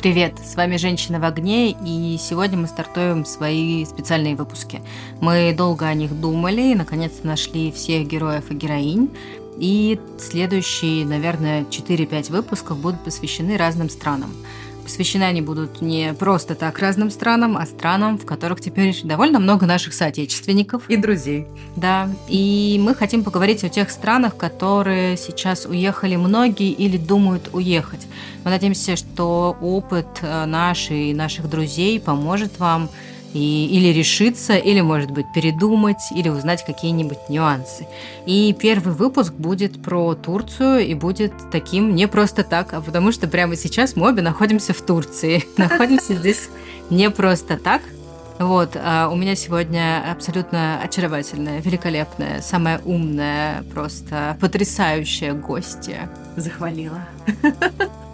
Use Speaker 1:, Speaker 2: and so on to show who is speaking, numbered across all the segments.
Speaker 1: Привет, с вами «Женщина в огне», и сегодня мы стартуем свои специальные выпуски. Мы долго о них думали и, наконец-то, нашли всех героев и героинь. И следующие, наверное, 4-5 выпусков будут посвящены разным странам – Посвящены они будут не просто так разным странам, а странам, в которых теперь довольно много наших соотечественников.
Speaker 2: И друзей.
Speaker 1: Да. И мы хотим поговорить о тех странах, которые сейчас уехали многие или думают уехать. Мы надеемся, что опыт э, наш и наших друзей поможет вам и, или решиться, или, может быть, передумать, или узнать какие-нибудь нюансы. И первый выпуск будет про Турцию и будет таким не просто так, а потому что прямо сейчас мы обе находимся в Турции. Находимся здесь не просто так. Вот, а у меня сегодня абсолютно очаровательная, великолепная, самая умная, просто потрясающая гостья.
Speaker 2: Захвалила.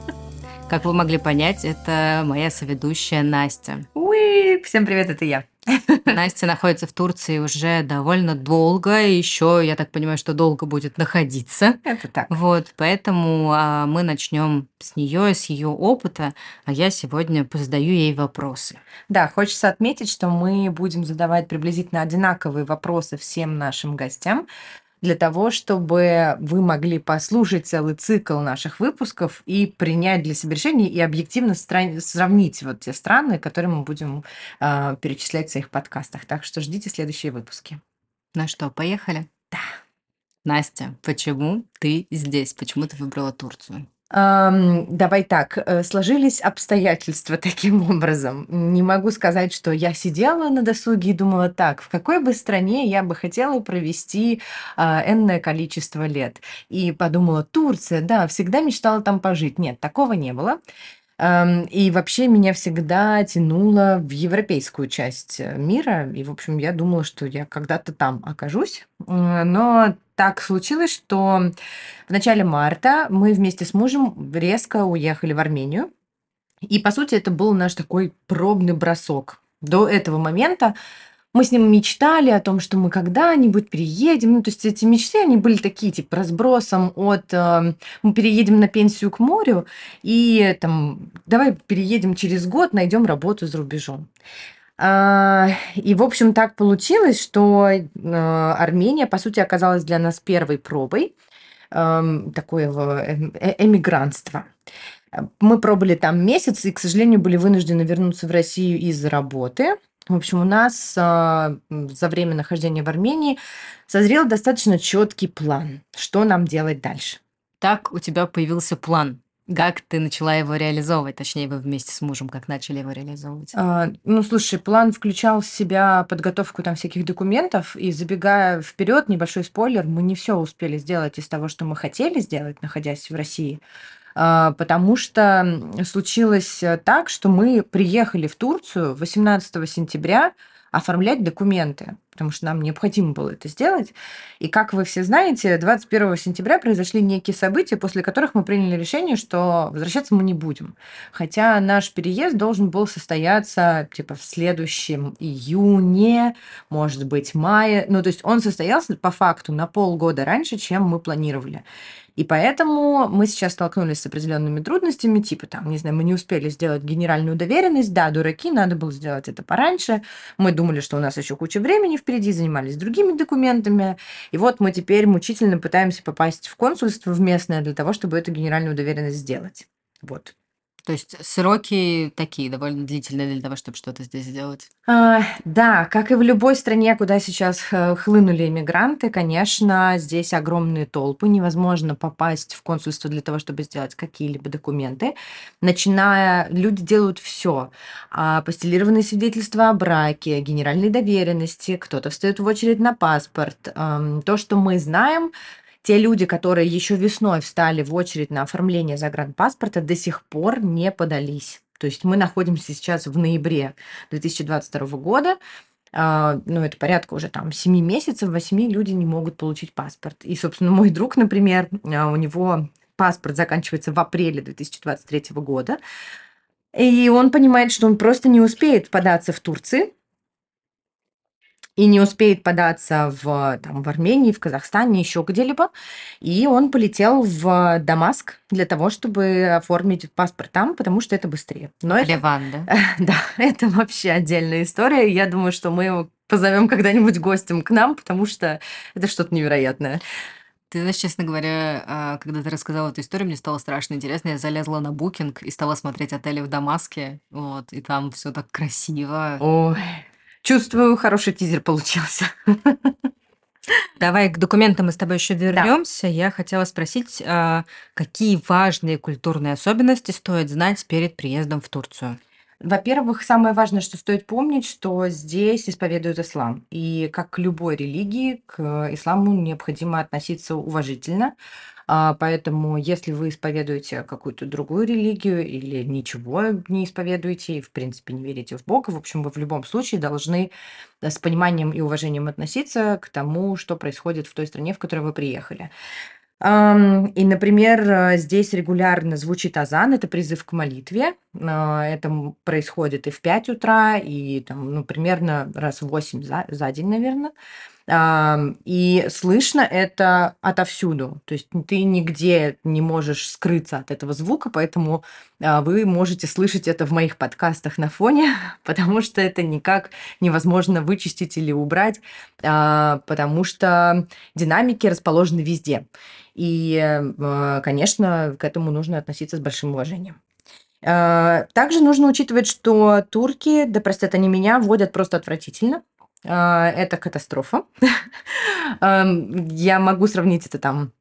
Speaker 1: Как вы могли понять, это моя соведущая Настя.
Speaker 2: Уи! Всем привет, это я.
Speaker 1: Настя находится в Турции уже довольно долго, еще, я так понимаю, что долго будет находиться.
Speaker 2: Это так.
Speaker 1: Вот, поэтому а, мы начнем с нее, с ее опыта, а я сегодня задаю ей вопросы.
Speaker 2: Да, хочется отметить, что мы будем задавать приблизительно одинаковые вопросы всем нашим гостям, для того, чтобы вы могли послушать целый цикл наших выпусков и принять для себя решение и объективно сравнить вот те страны, которые мы будем э, перечислять в своих подкастах. Так что ждите следующие выпуски.
Speaker 1: Ну что, поехали?
Speaker 2: Да.
Speaker 1: Настя, почему ты здесь? Почему ты выбрала Турцию?
Speaker 2: Давай так, э, сложились обстоятельства таким образом. Не могу сказать, что я сидела на досуге и думала так, в какой бы стране я бы хотела провести а, энное количество лет. И подумала, Турция, да, всегда мечтала там пожить. Нет, такого не было. И вообще меня всегда тянуло в европейскую часть э, мира. И, в общем, я думала, что я когда-то там окажусь. Но так случилось, что в начале марта мы вместе с мужем резко уехали в Армению. И, по сути, это был наш такой пробный бросок. До этого момента мы с ним мечтали о том, что мы когда-нибудь переедем. Ну, то есть эти мечты, они были такие, типа, разбросом от э, мы переедем на пенсию к морю, и там, давай переедем через год, найдем работу за рубежом. А, и, в общем, так получилось, что э, Армения, по сути, оказалась для нас первой пробой эм, такого эм, э, эмигрантства. Мы пробыли там месяц и, к сожалению, были вынуждены вернуться в Россию из-за работы. В общем, у нас а, за время нахождения в Армении созрел достаточно четкий план, что нам делать дальше.
Speaker 1: Так у тебя появился план. Как ты начала его реализовывать? Точнее, вы вместе с мужем как начали его реализовывать?
Speaker 2: А, ну, слушай, план включал в себя подготовку там всяких документов, и забегая вперед, небольшой спойлер, мы не все успели сделать из того, что мы хотели сделать, находясь в России. А, потому что случилось э, так, что мы приехали в Турцию 18 сентября оформлять документы, потому что нам необходимо было это сделать. И как вы все знаете, 21 сентября произошли некие события, после которых мы приняли решение, что возвращаться мы не будем. Хотя наш переезд должен был состояться типа в следующем июне, может быть, мае. Ну, то есть он состоялся по факту на полгода раньше, чем мы планировали. И поэтому мы сейчас столкнулись с определенными трудностями, типа там, не знаю, мы не успели сделать генеральную доверенность, да, дураки, надо было сделать это пораньше. Мы думали, что у нас еще куча времени впереди, занимались другими документами. И вот мы теперь мучительно пытаемся попасть в консульство в местное для того, чтобы эту генеральную доверенность сделать. Вот.
Speaker 1: То есть сроки такие довольно длительные для того, чтобы что-то здесь сделать.
Speaker 2: А, да, как и в любой стране, куда сейчас э, хлынули иммигранты, конечно, здесь огромные толпы, невозможно попасть в консульство для того, чтобы сделать какие-либо документы. Начиная, люди делают все. А, постелированные свидетельства о браке, генеральной доверенности, кто-то встает в очередь на паспорт. То, что мы знаем, те люди, которые еще весной встали в очередь на оформление загранпаспорта, до сих пор не подались. То есть мы находимся сейчас в ноябре 2022 года, а, ну, это порядка уже там 7 месяцев, 8 люди не могут получить паспорт. И, собственно, мой друг, например, а, у него паспорт заканчивается в апреле 2023 года, и он понимает, что он просто не успеет податься в Турции, и не успеет податься в, там, в Армении, в Казахстане, еще где-либо. И он полетел в Дамаск для того, чтобы оформить паспорт там, потому что это быстрее.
Speaker 1: Но Ливан, это,
Speaker 2: да? Да, это вообще отдельная история. Я думаю, что мы его позовем когда-нибудь гостем к нам, потому что это что-то невероятное.
Speaker 1: Ты знаешь, честно говоря, а, когда ты рассказала эту историю, мне стало страшно интересно. Я залезла на букинг и стала смотреть отели в Дамаске. Вот, и там все так красиво.
Speaker 2: Ой, Чувствую, хороший тизер получился.
Speaker 1: Давай к документам мы с тобой еще вернемся. Да. Я хотела спросить, а, какие важные культурные особенности стоит знать перед приездом в Турцию?
Speaker 2: Во-первых, самое важное, что стоит помнить, что здесь исповедуют ислам. И как к любой религии, к исламу необходимо относиться уважительно. А, поэтому, если вы исповедуете какую-то другую религию или ничего не исповедуете и, в принципе, не верите в Бога, в общем, вы в любом случае должны э, с пониманием и уважением относиться к тому, что происходит в той стране, в которой вы приехали. И, например, э, здесь регулярно звучит азан, это призыв к молитве. А, это происходит и в 5 утра, и там, ну, примерно раз в 8 за, за день, наверное. И слышно это отовсюду. То есть ты нигде не можешь скрыться от этого звука, поэтому а, вы можете слышать это в моих подкастах на фоне, потому что это никак невозможно вычистить или убрать, а, потому что динамики расположены везде. И, а, конечно, к этому нужно относиться с большим уважением. Также нужно учитывать, что турки, да простят они меня, водят просто отвратительно. А, это катастрофа. Я могу сравнить это там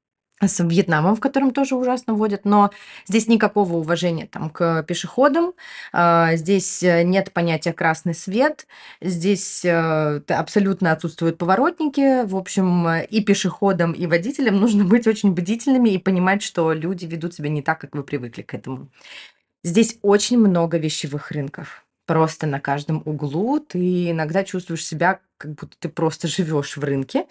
Speaker 2: с Вьетнамом, в котором тоже ужасно водят, но здесь никакого уважения там, к пешеходам, а, здесь э, нет понятия красный свет, здесь э, абсолютно отсутствуют поворотники, в общем, и пешеходам, и водителям нужно быть очень бдительными и понимать, что люди ведут себя не так, как вы привыкли к этому. Здесь очень много вещевых рынков просто на каждом углу. Ты иногда чувствуешь себя, как будто ты просто живешь в рынке.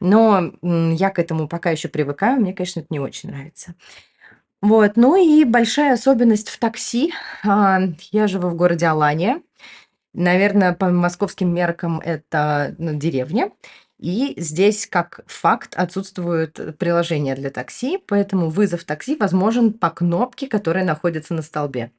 Speaker 2: Но я к этому пока еще привыкаю. Мне, конечно, это не очень нравится. Вот. Ну и большая особенность в такси. А, я живу в городе Алания. Наверное, по московским меркам это ну, деревня. И здесь, как факт, отсутствуют приложения для такси, поэтому вызов такси возможен по кнопке, которая находится на столбе.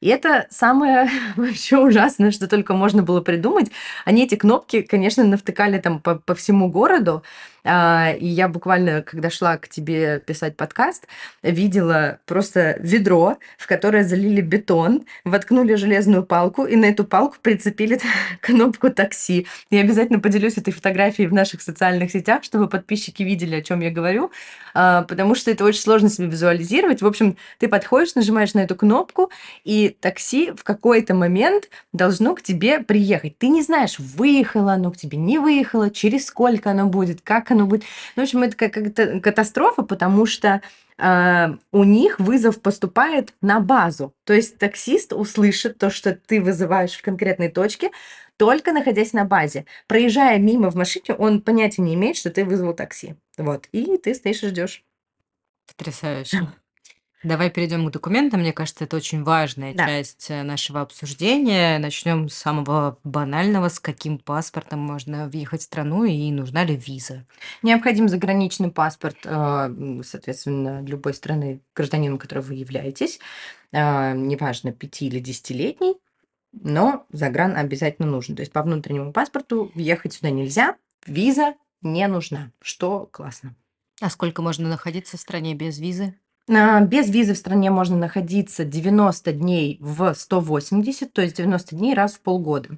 Speaker 2: И это самое вообще ужасное, что только можно было придумать. Они эти кнопки, конечно, навтыкали там по, по всему городу. А, и я буквально, когда шла к тебе писать подкаст, видела просто ведро, в которое залили бетон, воткнули железную палку, и на эту палку прицепили кнопку такси. Я обязательно поделюсь этой фотографией в наших социальных сетях, чтобы подписчики видели, о чем я говорю, а, потому что это очень сложно себе визуализировать. В общем, ты подходишь, нажимаешь на эту кнопку, и такси в какой-то момент должно к тебе приехать. Ты не знаешь, выехало оно к тебе, не выехало, через сколько оно будет, как оно будет. Ну, в общем, это как-то катастрофа, потому что Uh, у них вызов поступает на базу. То есть таксист услышит то, что ты вызываешь в конкретной точке, только находясь на базе. Проезжая мимо в машине, он понятия не имеет, что ты вызвал такси. Вот. И ты стоишь и ждешь.
Speaker 1: Потрясающе. Давай перейдем к документам. Мне кажется, это очень важная Да. часть э, нашего обсуждения. Начнем с самого банального, с каким паспортом можно въехать в страну и нужна ли виза.
Speaker 2: Необходим заграничный паспорт, э, соответственно, любой страны, гражданином которой вы являетесь. Э, неважно, пяти или десятилетний, но загран обязательно нужен. То есть по внутреннему паспорту въехать сюда нельзя, виза не нужна, что классно.
Speaker 1: А сколько можно находиться в стране без визы?
Speaker 2: А, без визы в стране можно находиться 90 дней в 180, то есть 90 дней раз в полгода.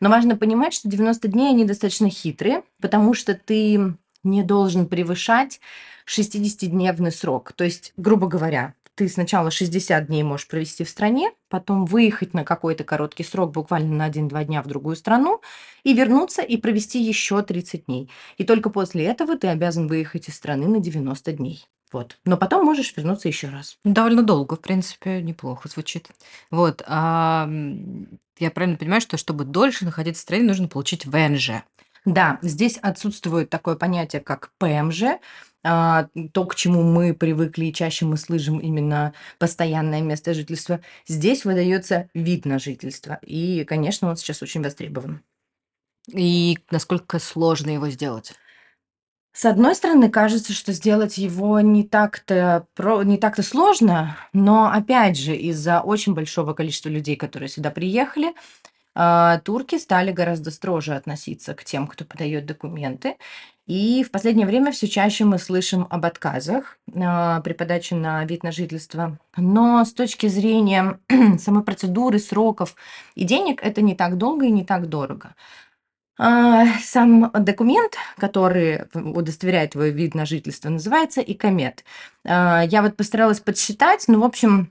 Speaker 2: Но важно понимать, что 90 дней они достаточно хитрые, потому что ты не должен превышать 60-дневный срок. То есть, грубо говоря, ты сначала 60 дней можешь провести в стране, потом выехать на какой-то короткий срок, буквально на 1-2 дня в другую страну, и вернуться и провести еще 30 дней. И только после этого ты обязан выехать из страны на 90 дней. Вот. Но потом можешь вернуться еще раз.
Speaker 1: Довольно долго, в принципе, неплохо звучит. Вот. А, я правильно понимаю, что чтобы дольше находиться в стране, нужно получить ВНЖ.
Speaker 2: Да, здесь отсутствует такое понятие, как ПМЖ, а, то, к чему мы привыкли и чаще мы слышим именно постоянное место жительства. Здесь выдается вид на жительство. И, конечно, он сейчас очень востребован.
Speaker 1: И насколько сложно его сделать?
Speaker 2: С одной стороны, кажется, что сделать его не так-то про не так-то сложно, но опять же, из-за очень большого количества людей, которые сюда приехали, а, турки стали гораздо строже относиться к тем, кто подает документы. И в последнее время все чаще мы слышим об отказах а, при подаче на вид на жительство. Но с точки зрения самой процедуры, сроков и денег, это не так долго и не так дорого. А, сам документ, который удостоверяет твой вид на жительство, называется ИКОМЕТ. А, я вот постаралась подсчитать, ну, в общем,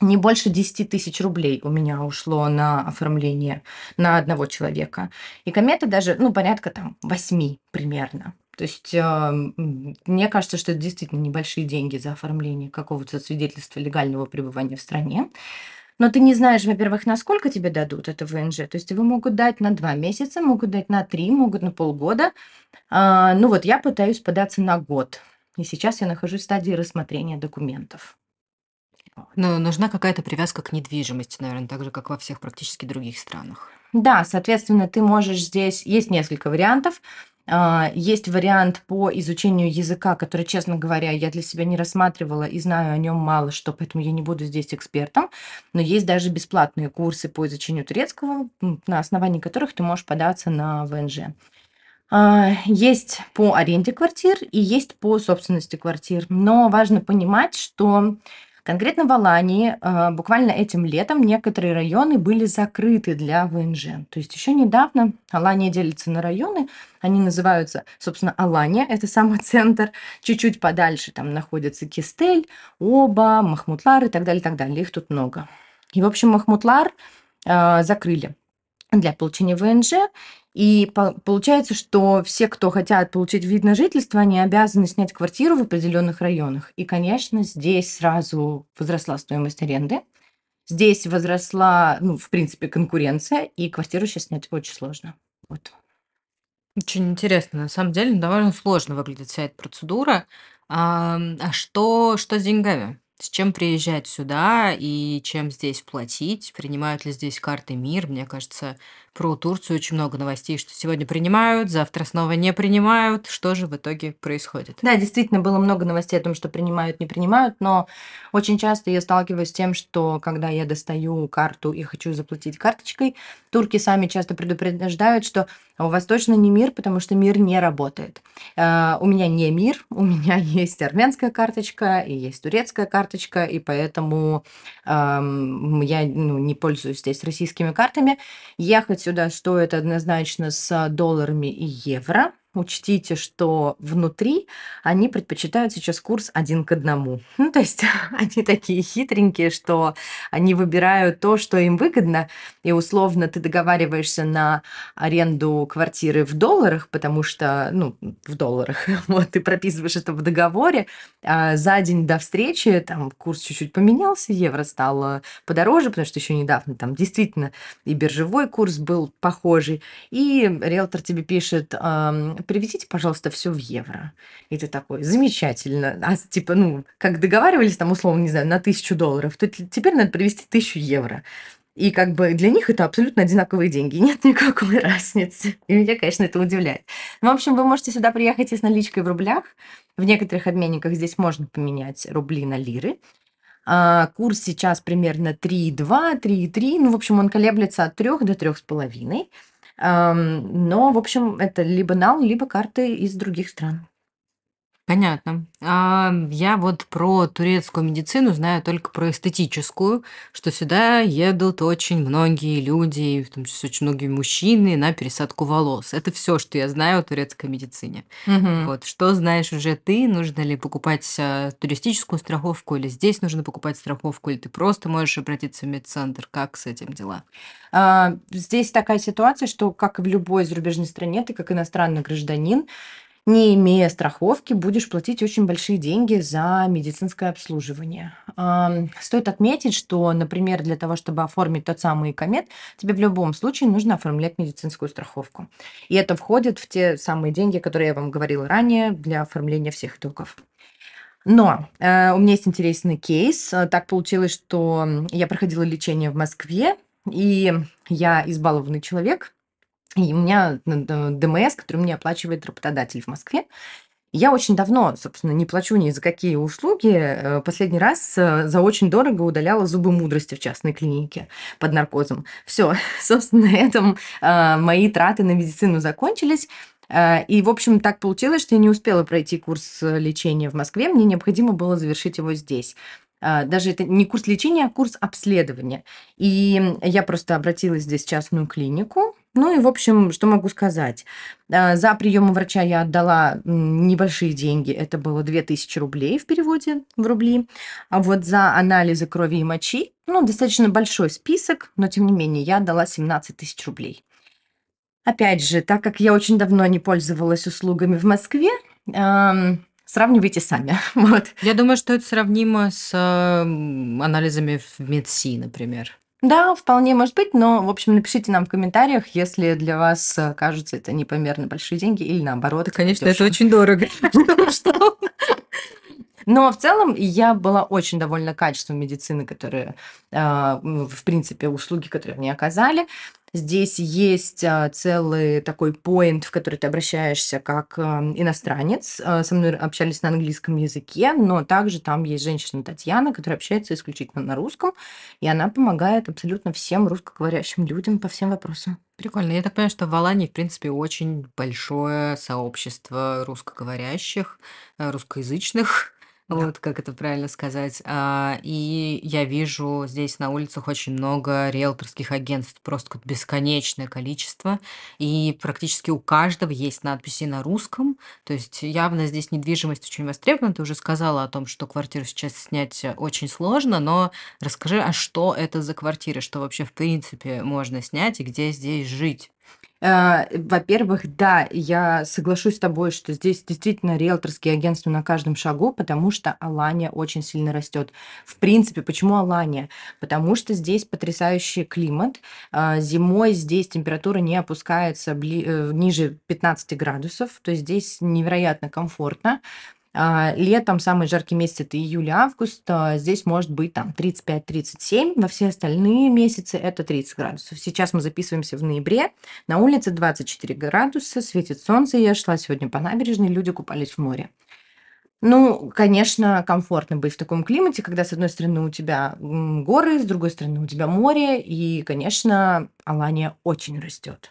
Speaker 2: не больше 10 тысяч рублей у меня ушло на оформление на одного человека. И даже, ну, порядка там 8 примерно. То есть а, мне кажется, что это действительно небольшие деньги за оформление какого-то свидетельства легального пребывания в стране. Но ты не знаешь, во-первых, насколько тебе дадут это ВНЖ. То есть его могут дать на два месяца, могут дать на три, могут на полгода. А, ну вот я пытаюсь податься на год. И сейчас я нахожусь в стадии рассмотрения документов.
Speaker 1: Но нужна какая-то привязка к недвижимости, наверное, так же, как во всех практически других странах.
Speaker 2: Да, соответственно, ты можешь здесь... Есть несколько вариантов. А, есть вариант по изучению языка, который, честно говоря, я для себя не рассматривала и знаю о нем мало что, поэтому я не буду здесь экспертом. Но есть даже бесплатные курсы по изучению турецкого, на основании которых ты можешь податься на ВНЖ. А, есть по аренде квартир и есть по собственности квартир. Но важно понимать, что Конкретно в Алании а, буквально этим летом некоторые районы были закрыты для ВНЖ. То есть еще недавно Алания делится на районы, они называются, собственно, Алания, это самый центр, чуть-чуть подальше там находится Кистель, Оба, Махмутлар и так далее, и так далее. Их тут много. И, в общем, Махмутлар э, закрыли для получения ВНЖ, и получается, что все, кто хотят получить вид на жительство, они обязаны снять квартиру в определенных районах. И, конечно, здесь сразу возросла стоимость аренды. Здесь возросла, ну, в принципе, конкуренция, и квартиру сейчас снять очень сложно. Вот.
Speaker 1: Очень интересно. На самом деле довольно сложно выглядит вся эта процедура. А, а что, что с деньгами? С чем приезжать сюда и чем здесь платить? Принимают ли здесь карты МИР? Мне кажется, про Турцию очень много новостей, что сегодня принимают, завтра снова не принимают. Что же в итоге происходит?
Speaker 2: Да, действительно, было много новостей о том, что принимают, не принимают, но очень часто я сталкиваюсь с тем, что когда я достаю карту и хочу заплатить карточкой, турки сами часто предупреждают, что у вас точно не мир, потому что мир не работает. Uh, у меня не мир, у меня есть армянская карточка и есть турецкая карточка, и поэтому uh, я ну, не пользуюсь здесь российскими картами. Ехать сюда стоит однозначно с долларами и евро. Учтите, что внутри они предпочитают сейчас курс один к одному. Ну, то есть они такие хитренькие, что они выбирают то, что им выгодно, и условно ты договариваешься на аренду квартиры в долларах, потому что, ну, в долларах, вот, ты прописываешь это в договоре, а за день до встречи там курс чуть-чуть поменялся, евро стало подороже, потому что еще недавно там действительно и биржевой курс был похожий, и риэлтор тебе пишет, привезите, пожалуйста, все в евро. И ты такой, замечательно. А типа, ну, как договаривались там, условно, не знаю, на тысячу долларов, то теперь надо привезти тысячу евро. И как бы для них это абсолютно одинаковые деньги, нет никакой разницы. И меня, конечно, это удивляет. Ну, в общем, вы можете сюда приехать и с наличкой в рублях. В некоторых обменниках здесь можно поменять рубли на лиры. А, курс сейчас примерно 3,2, 3,3. Ну, в общем, он колеблется от 3 до 3,5. Но, в общем, это либо нал, либо карты из других стран.
Speaker 1: Понятно. А, я вот про турецкую медицину знаю только про эстетическую, что сюда едут очень многие люди, в том числе очень многие мужчины, на пересадку волос. Это все, что я знаю о турецкой медицине.
Speaker 2: Мгм.
Speaker 1: Вот, что знаешь уже ты? Нужно ли покупать а, туристическую страховку, или здесь нужно покупать страховку, или ты просто можешь обратиться в медцентр? Как с этим дела?
Speaker 2: А, Здесь такая ситуация, что, как и в любой зарубежной стране, ты как иностранный гражданин не имея страховки, будешь платить очень большие деньги за медицинское обслуживание. Стоит отметить, что, например, для того, чтобы оформить тот самый комет, тебе в любом случае нужно оформлять медицинскую страховку. И это входит в те самые деньги, которые я вам говорила ранее, для оформления всех итогов. Но э, у меня есть интересный кейс. Так получилось, что я проходила лечение в Москве, и я избалованный человек, И у меня н д ДМС, который мне оплачивает работодатель в Москве. Я очень давно, собственно, не плачу ни за какие услуги. Э, последний раз, э, за очень дорого удаляла зубы мудрости в частной клинике под наркозом. Всё, собственно, на этом, мои траты на медицину закончились. Э, и, в общем, так получилось, что я не успела пройти курс, лечения в Москве. Мне необходимо было завершить его здесь. Даже это не курс лечения, а курс обследования. И я просто обратилась здесь в частную клинику. Ну и, в общем, что могу сказать? А, за прием у врача я отдала небольшие деньги. Это было 2000 рублей в переводе в рубли. А вот за анализы крови и мочи, ну, достаточно большой список, но, тем не менее, я отдала 17 тысяч рублей. Опять же, так как я очень давно не пользовалась услугами в Москве, Сравнивайте сами. Вот.
Speaker 1: Я думаю, что это сравнимо с анализами в МедСи, например.
Speaker 2: Да, вполне может быть, но, в общем, напишите нам в комментариях, если для вас э, кажется это непомерно большие деньги или наоборот.
Speaker 1: Конечно, это очень дорого.
Speaker 2: Но в целом я была очень довольна качеством медицины, которые, а, в принципе, услуги, которые мне оказали. Здесь есть а, целый такой поинт, в который ты обращаешься как а, иностранец. Со мной общались на английском языке, но также там есть женщина Татьяна, которая общается исключительно на русском, и она помогает абсолютно всем русскоговорящим людям по всем вопросам.
Speaker 1: Прикольно. Я так понимаю, что в Алании, в принципе, очень большое сообщество русскоговорящих, э, русскоязычных. Вот как это правильно сказать. А, и я вижу здесь на улицах очень много риэлторских агентств, просто какое-то бесконечное количество. И практически у каждого есть надписи на русском. То есть явно здесь недвижимость очень востребована. Ты уже сказала о том, что квартиру сейчас снять очень сложно, но расскажи, а что это за квартиры, что вообще в принципе можно снять и где здесь жить?
Speaker 2: Э, во-первых, да, я соглашусь с тобой, что здесь действительно риэлторские агентства на каждом шагу, потому что Алания очень сильно растет. В принципе, почему Алания? Потому что здесь потрясающий климат. А, зимой здесь температура не опускается бли- э, ниже 15 градусов, то есть здесь невероятно комфортно. А, летом самый жаркий месяц это июль-август. А, здесь может быть там 35-37. Во все остальные месяцы это 30 градусов. Сейчас мы записываемся в ноябре. На улице 24 градуса, светит солнце. Я шла сегодня по набережной, люди купались в море. Ну, конечно, комфортно быть в таком климате, когда с одной стороны у тебя горы, с другой стороны у тебя море, и, конечно, Алания очень растет.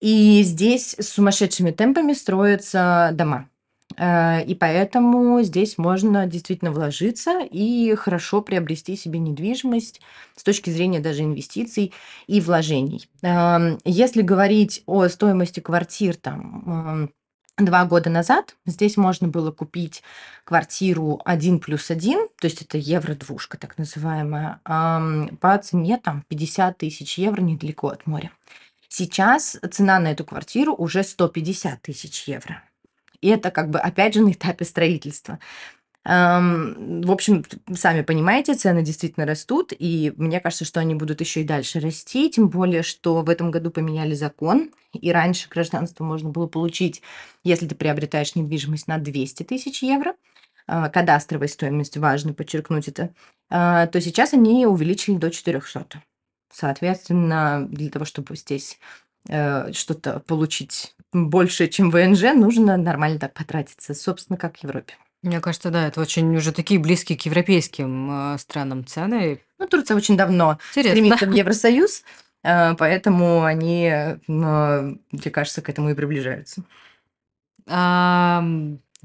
Speaker 2: И здесь с сумасшедшими темпами строятся дома. Э, и поэтому здесь можно действительно вложиться и хорошо приобрести себе недвижимость с точки зрения даже инвестиций и вложений. Эм, если говорить о стоимости квартир там два года назад, здесь можно было купить квартиру 1 плюс 1, то есть это евро-двушка так называемая, по цене там 50 тысяч евро недалеко от моря. Сейчас цена на эту квартиру уже 150 тысяч евро. И это как бы опять же на этапе строительства. В общем, сами понимаете, цены действительно растут, и мне кажется, что они будут еще и дальше расти, тем более, что в этом году поменяли закон, и раньше гражданство можно было получить, если ты приобретаешь недвижимость на 200 тысяч евро, а, кадастровая стоимость, важно подчеркнуть это, а, то сейчас они увеличили до 400. Соответственно, для того, чтобы здесь что-то получить больше, чем ВНЖ, нужно нормально так потратиться, собственно, как в Европе.
Speaker 1: Мне кажется, да, это очень уже такие близкие к европейским э, странам цены.
Speaker 2: Ну, Турция очень давно
Speaker 1: Интересно.
Speaker 2: стремится в Евросоюз, э, поэтому они, э, мне кажется, к этому и приближаются.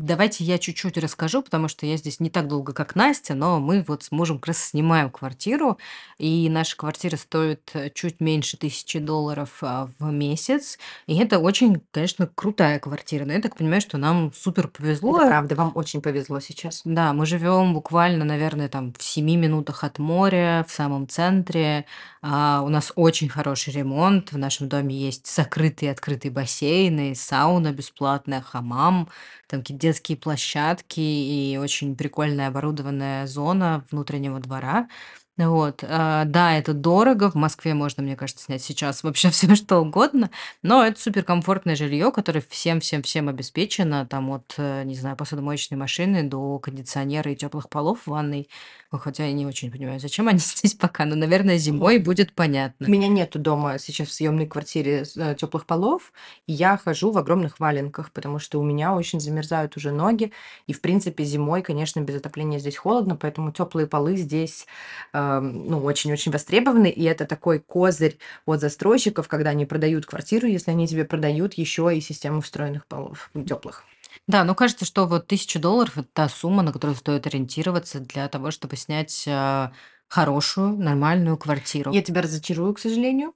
Speaker 1: Давайте я чуть-чуть расскажу, потому что я здесь не так долго, как Настя, но мы вот с мужем как раз снимаем квартиру, и наша квартира стоит э, чуть меньше тысячи долларов а, в месяц, и это очень, конечно, крутая квартира, но я так понимаю, что нам супер
Speaker 2: Это
Speaker 1: повезло.
Speaker 2: правда, вам очень повезло сейчас.
Speaker 1: Да, мы живем буквально, наверное, там в семи минутах от моря, в самом центре. А, у нас очень хороший ремонт. В нашем доме есть закрытые и открытые бассейны, сауна бесплатная, хамам, там какие-то детские площадки и очень прикольная оборудованная зона внутреннего двора. Вот, а, да, это дорого. В Москве можно, мне кажется, снять сейчас вообще всё что угодно, но это суперкомфортное жилье, которое всем всем всем обеспечено, там от, э, не знаю, посудомоечной машины до кондиционера и теплых полов в ванной. Ну, хотя я не очень понимаю, зачем они здесь пока, но, наверное, зимой будет понятно.
Speaker 2: У меня нету дома сейчас в съемной квартире э, тёплых полов, и я хожу в огромных валенках, потому что у меня очень замерзают уже ноги. И, в принципе, зимой, конечно, без отопления здесь холодно, поэтому теплые полы здесь, ам, ну, очень-очень востребованы. И это такой козырь от застройщиков, когда они продают квартиру, если они тебе продают еще и систему встроенных полов теплых.
Speaker 1: Да, ну, кажется, что вот 1000 долларов- это та сумма, на которую стоит ориентироваться для того, чтобы снять, а, хорошую, нормальную квартиру.
Speaker 2: Я тебя разочарую, к сожалению.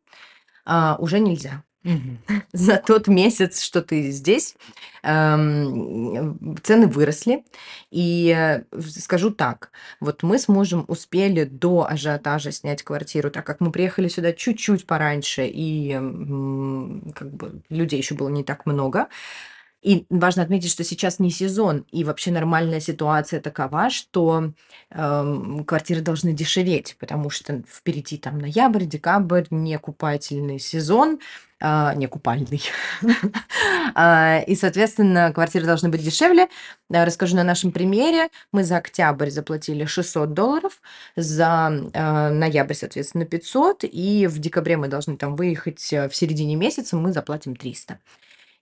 Speaker 2: А, уже нельзя. За тот месяц, что ты здесь, ам, цены выросли. И, э, скажу так, вот мы с мужем успели до ажиотажа снять квартиру, так как мы приехали сюда чуть-чуть пораньше, и, как бы людей еще было не так много. И важно отметить, что сейчас не сезон, и вообще нормальная ситуация такова, что, ам, квартиры должны дешеветь, потому что впереди там ноябрь, декабрь, не купательный сезон, а, не купальный. А, и, соответственно, квартиры должны быть дешевле. А, расскажу на нашем примере. Мы за октябрь заплатили 600 долларов, за, а, ноябрь, соответственно, 500, и в декабре мы должны там выехать, э, в середине месяца мы заплатим 300.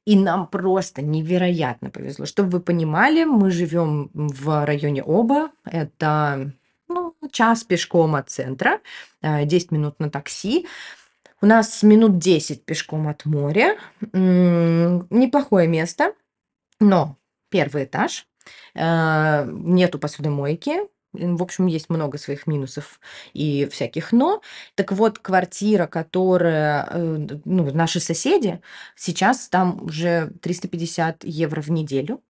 Speaker 2: И нам просто невероятно повезло. Чтоб вы понимали, мы живем в районе Оба. Это, ну, час пешком от центра, а, 10 минут на такси. У нас минут 10 пешком от моря. Неплохое место, но первый этаж, а, нету посудомойки. В общем, есть много своих минусов и всяких "но". Так вот, квартира, которая, э, ну, наши соседи, сейчас там уже 350 евро в неделю.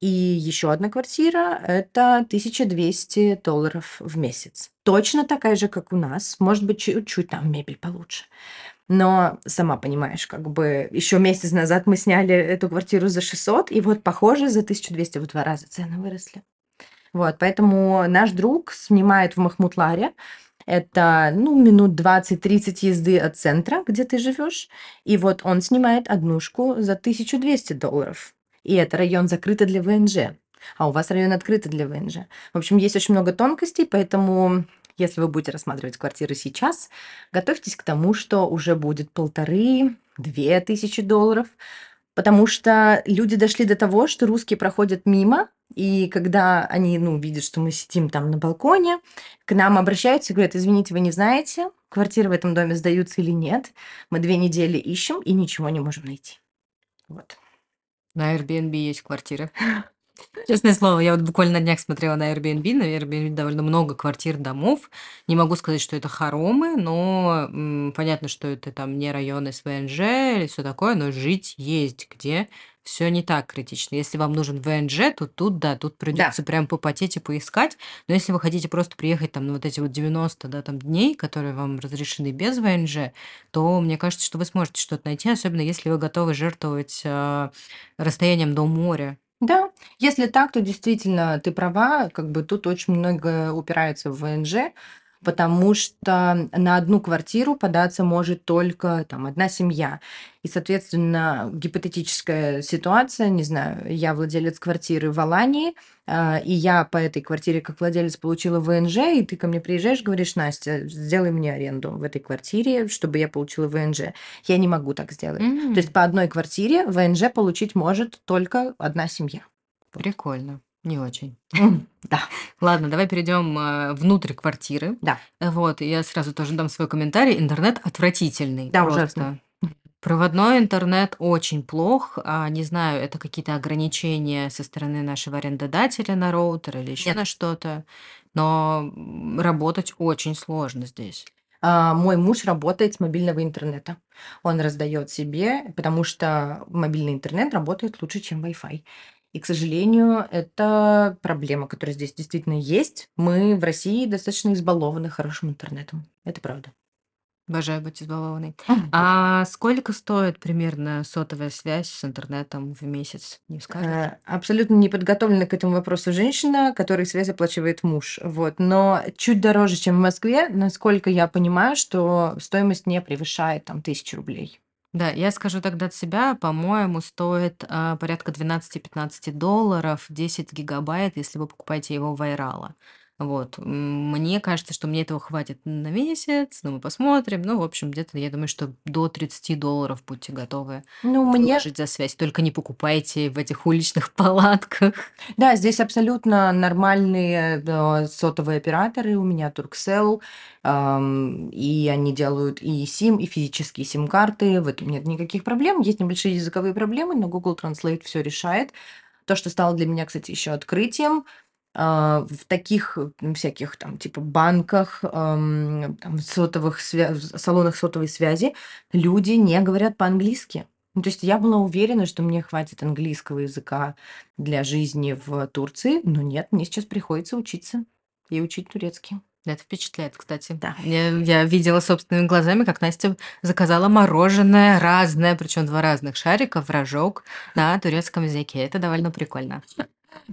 Speaker 2: И еще одна квартира- это 1200 долларов в месяц. Точно такая же, как у нас, может быть, чуть-чуть там мебель получше. Но сама понимаешь, как бы еще месяц назад мы сняли эту квартиру за 600, и вот, похоже, за 1200 в 2 раза цены выросли. Вот, поэтому наш друг снимает в Махмутларе. Это, ну, минут 20-30 езды от центра, где ты живешь. И вот он снимает однушку за 1200 долларов. И это район закрытый для ВНЖ, а у вас район открытый для ВНЖ. В общем, есть очень много тонкостей, поэтому если вы будете рассматривать квартиры сейчас, готовьтесь к тому, что уже будет 1500-2000 тысячи долларов. Потому что люди дошли до того, что русские проходят мимо, и когда они, ну, видят, что мы сидим там на балконе, к нам обращаются и говорят: "Извините, вы не знаете, квартиры в этом доме сдаются или нет? Мы 2 недели ищем и ничего не можем найти". Вот.
Speaker 1: На Airbnb есть квартиры. Честное слово, я вот буквально на днях смотрела на Airbnb. На Airbnb довольно много квартир, домов. Не могу сказать, что это хоромы, но, м, понятно, что это там не районы с ВНЖ или всё такое, но жить есть где. Всё не так критично. Если вам нужен ВНЖ, то тут да, тут
Speaker 2: Да.
Speaker 1: придется прям попотеть и поискать. Но если вы хотите просто приехать там на вот эти вот 90, да, там дней, которые вам разрешены без ВНЖ, то мне кажется, что вы сможете что-то найти, особенно если вы готовы жертвовать, а, расстоянием до моря.
Speaker 2: Да, если так, то действительно ты права. Как бы тут очень многое упирается в ВНЖ, потому что на одну квартиру податься может только там одна семья. И, соответственно, гипотетическая ситуация, не знаю, я владелец квартиры в Алании, а, и я по этой квартире как владелец получила ВНЖ, и ты ко мне приезжаешь, говоришь: "Настя, сделай мне аренду в этой квартире, чтобы я получила ВНЖ". Я не могу так сделать. То есть по одной квартире ВНЖ получить может только одна семья.
Speaker 1: Прикольно. Не очень.
Speaker 2: Да.
Speaker 1: Ладно, давай перейдем, а, внутрь квартиры.
Speaker 2: Да.
Speaker 1: Вот, и я сразу тоже дам свой комментарий. Интернет отвратительный
Speaker 2: Да, ужасно.
Speaker 1: Проводной интернет очень плох. А, не знаю, это какие-то ограничения со стороны нашего арендодателя на роутер или еще
Speaker 2: Нет.
Speaker 1: на что-то, но, работать очень сложно здесь.
Speaker 2: А, мой муж работает с мобильного интернета. Он раздает себе, потому что мобильный интернет работает лучше, чем Wi-Fi. И, к сожалению, это проблема, которая здесь действительно есть. Мы в России достаточно избалованы хорошим интернетом. Это правда.
Speaker 1: Обожаю быть избалованной. А сколько стоит примерно сотовая связь с интернетом в месяц, не скажешь?
Speaker 2: Э, абсолютно неподготовленная к этому вопросу женщина, которой связь оплачивает муж. Вот. Но чуть дороже, чем в Москве, насколько я понимаю, что стоимость не превышает там тысячи рублей.
Speaker 1: Да, я скажу тогда от себя, по-моему, стоит а, порядка 12-15 долларов 10 гигабайт, если вы покупаете его в Айрала. Вот. Мне кажется, что мне этого хватит на месяц, но мы посмотрим. Ну, в общем, где-то, я думаю, что до 30 долларов будьте готовы
Speaker 2: Ну, мне
Speaker 1: выложить за связь. Только не покупайте в этих уличных палатках.
Speaker 2: Да, здесь абсолютно нормальные э, сотовые операторы. У меня Turkcell, ам, и они делают и сим, и физические сим-карты. В этом нет никаких проблем. Есть небольшие языковые проблемы, но Google Translate все решает. То, что стало для меня, кстати, еще открытием, в таких всяких там типа банках, ам, там, сотовых свя- салонах сотовой связи люди не говорят по-английски. Ну, то есть я была уверена, что мне хватит английского языка для жизни в Турции, но нет, мне сейчас приходится учиться и учить турецкий.
Speaker 1: Это впечатляет, кстати.
Speaker 2: Да.
Speaker 1: Я, я видела собственными глазами, как Настя заказала мороженое разное, причем два разных шарика в рожок на турецком языке. Это довольно прикольно.